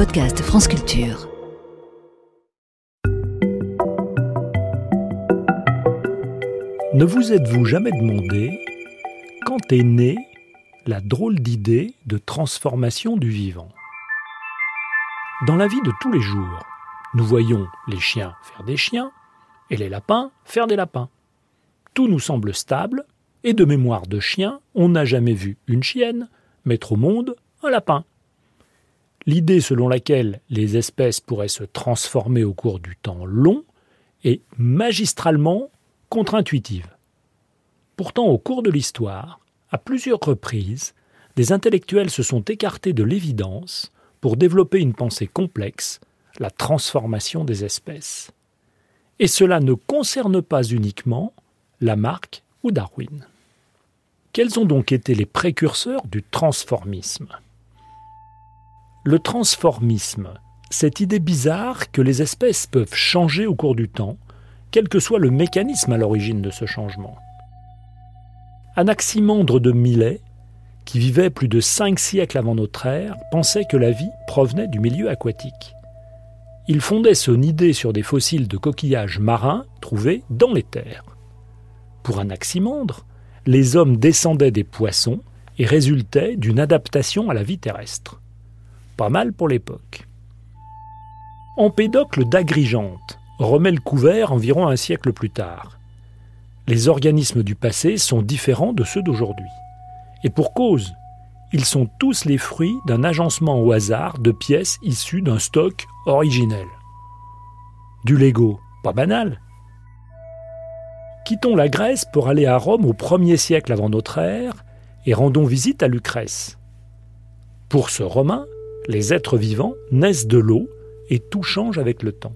podcast France Culture. Ne vous êtes-vous jamais demandé quand est née la drôle d'idée de transformation du vivant? Dans la vie de tous les jours, nous voyons les chiens faire des chiens et les lapins faire des lapins. Tout nous semble stable, et de mémoire de chien, on n'a jamais vu une chienne mettre au monde un lapin. L'idée selon laquelle les espèces pourraient se transformer au cours du temps long est magistralement contre-intuitive. Pourtant, au cours de l'histoire, à plusieurs reprises, des intellectuels se sont écartés de l'évidence pour développer une pensée complexe, la transformation des espèces. Et cela ne concerne pas uniquement Lamarck ou Darwin. Quels ont donc été les précurseurs du transformisme? Le transformisme, cette idée bizarre que les espèces peuvent changer au cours du temps, quel que soit le mécanisme à l'origine de ce changement. Anaximandre de Milet, qui vivait plus de cinq siècles avant notre ère, pensait que la vie provenait du milieu aquatique. Il fondait son idée sur des fossiles de coquillages marins trouvés dans les terres. Pour Anaximandre, les hommes descendaient des poissons et résultaient d'une adaptation à la vie terrestre. Mal pour l'époque. Empédocle d'Agrigente remet le couvert environ un siècle plus tard. Les organismes du passé sont différents de ceux d'aujourd'hui. Et pour cause, ils sont tous les fruits d'un agencement au hasard de pièces issues d'un stock originel. Du Lego, pas banal, Quittons la Grèce pour aller à Rome au 1er siècle avant notre ère et rendons visite à Lucrèce. Pour ce Romain, les êtres vivants naissent de l'eau et tout change avec le temps.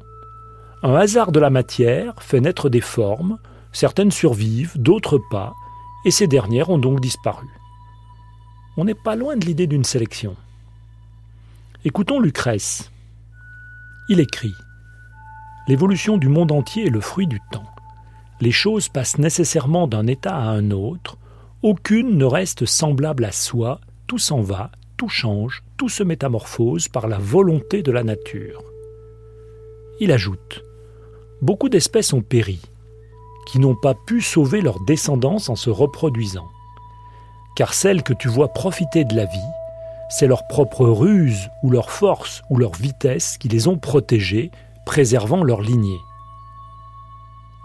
Un hasard de la matière fait naître des formes, certaines survivent, d'autres pas, et ces dernières ont donc disparu. On n'est pas loin de l'idée d'une sélection. Écoutons Lucrèce. Il écrit L'évolution du monde entier est le fruit du temps les choses passent nécessairement d'un état à un autre, aucune ne reste semblable à soi, tout s'en va, tout change, tout se métamorphose par la volonté de la nature. Il ajoute Beaucoup d'espèces ont péri, qui n'ont pas pu sauver leur descendance en se reproduisant. Car celles que tu vois profiter de la vie, c'est leur propre ruse ou leur force ou leur vitesse qui les ont protégées, préservant leur lignée.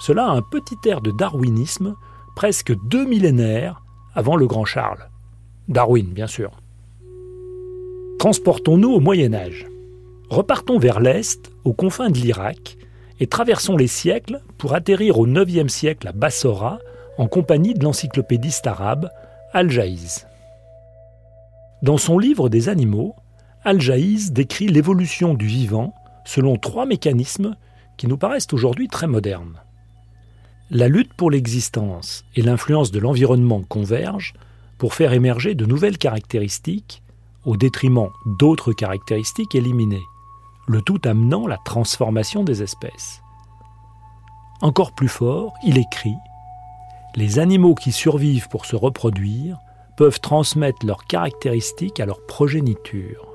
Cela a un petit air de darwinisme, presque deux millénaires avant le grand Charles. Darwin, bien sûr. Transportons-nous au Moyen Âge. Repartons vers l'Est, aux confins de l'Irak, et traversons les siècles pour atterrir au IXe siècle à Bassora, en compagnie de l'encyclopédiste arabe Al-Jaïz. Dans son livre des animaux, Al-Jaïz décrit l'évolution du vivant selon trois mécanismes qui nous paraissent aujourd'hui très modernes. La lutte pour l'existence et l'influence de l'environnement convergent pour faire émerger de nouvelles caractéristiques au détriment d'autres caractéristiques éliminées, le tout amenant la transformation des espèces. Encore plus fort, il écrit Les animaux qui survivent pour se reproduire peuvent transmettre leurs caractéristiques à leur progéniture.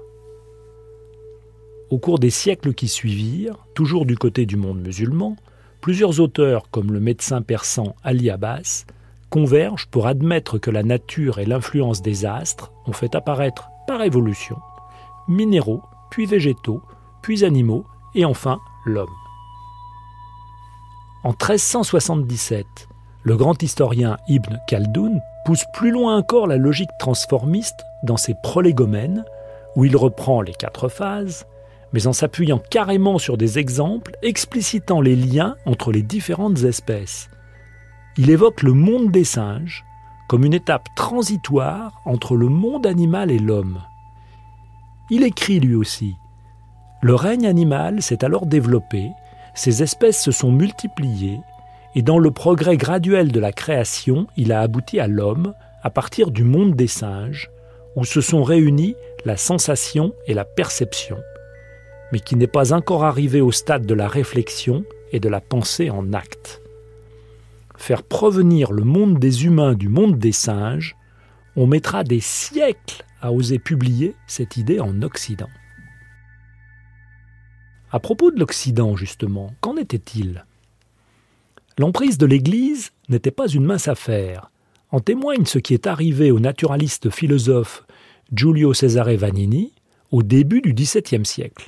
Au cours des siècles qui suivirent, toujours du côté du monde musulman, Plusieurs auteurs, comme le médecin persan Ali Abbas, convergent pour admettre que la nature et l'influence des astres ont fait apparaître, par évolution, minéraux, puis végétaux, puis animaux, et enfin l'homme. En 1377, le grand historien Ibn Khaldoun pousse plus loin encore la logique transformiste dans ses prolégomènes, où il reprend les quatre phases, mais en s'appuyant carrément sur des exemples explicitant les liens entre les différentes espèces. Il évoque le monde des singes comme une étape transitoire entre le monde animal et l'homme. Il écrit lui aussi Le règne animal s'est alors développé, ses espèces se sont multipliées, et dans le progrès graduel de la création, il a abouti à l'homme à partir du monde des singes, où se sont réunis la sensation et la perception mais qui n'est pas encore arrivé au stade de la réflexion et de la pensée en acte. Faire provenir le monde des humains du monde des singes, on mettra des siècles à oser publier cette idée en Occident. À propos de l'Occident, justement, qu'en était-il? L'emprise de l'Église n'était pas une mince affaire. En témoigne ce qui est arrivé au naturaliste philosophe Giulio Cesare Vanini au début du XVIIe siècle.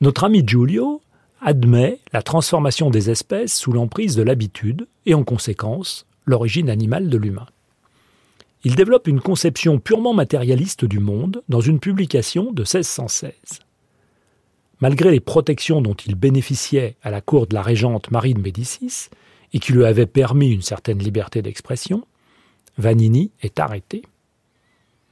Notre ami Giulio admet la transformation des espèces sous l'emprise de l'habitude et en conséquence l'origine animale de l'humain. Il développe une conception purement matérialiste du monde dans une publication de 1616. Malgré les protections dont il bénéficiait à la cour de la régente Marie de Médicis, et qui lui avaient permis une certaine liberté d'expression, Vanini est arrêté.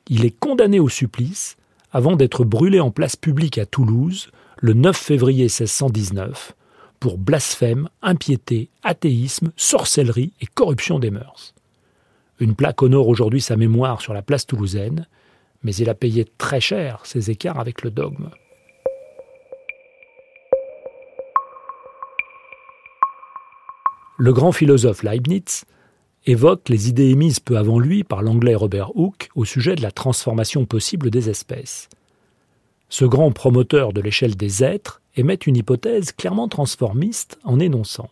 Il est condamné au supplice avant d'être brûlé en place publique à Toulouse le 9 février 1619 pour blasphème, impiété, athéisme, sorcellerie et corruption des mœurs. Une plaque honore aujourd'hui sa mémoire sur la place toulousaine, mais il a payé très cher ses écarts avec le dogme. Le grand philosophe Leibniz évoque les idées émises peu avant lui par l'anglais Robert Hooke au sujet de la transformation possible des espèces. Ce grand promoteur de l'échelle des êtres émet une hypothèse clairement transformiste en énonçant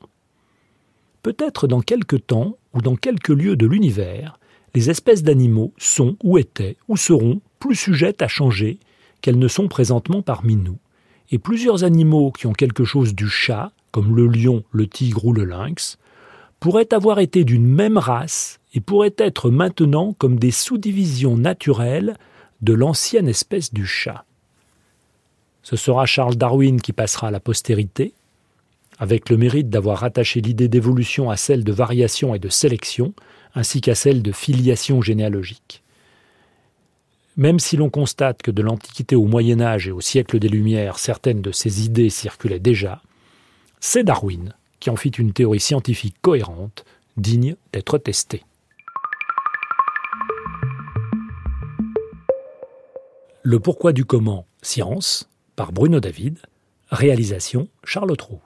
Peut-être dans quelque temps ou dans quelques lieux de l'univers, les espèces d'animaux sont ou étaient ou seront plus sujettes à changer qu'elles ne sont présentement parmi nous, et plusieurs animaux qui ont quelque chose du chat, comme le lion, le tigre ou le lynx, pourraient avoir été d'une même race et pourraient être maintenant comme des sous-divisions naturelles de l'ancienne espèce du chat. Ce sera Charles Darwin qui passera à la postérité, avec le mérite d'avoir rattaché l'idée d'évolution à celle de variation et de sélection, ainsi qu'à celle de filiation généalogique. Même si l'on constate que de l'Antiquité au Moyen Âge et au siècle des Lumières, certaines de ces idées circulaient déjà, c'est Darwin qui en fit une théorie scientifique cohérente, digne d'être testée. Le pourquoi du comment, science, par Bruno David, réalisation Charles Trou.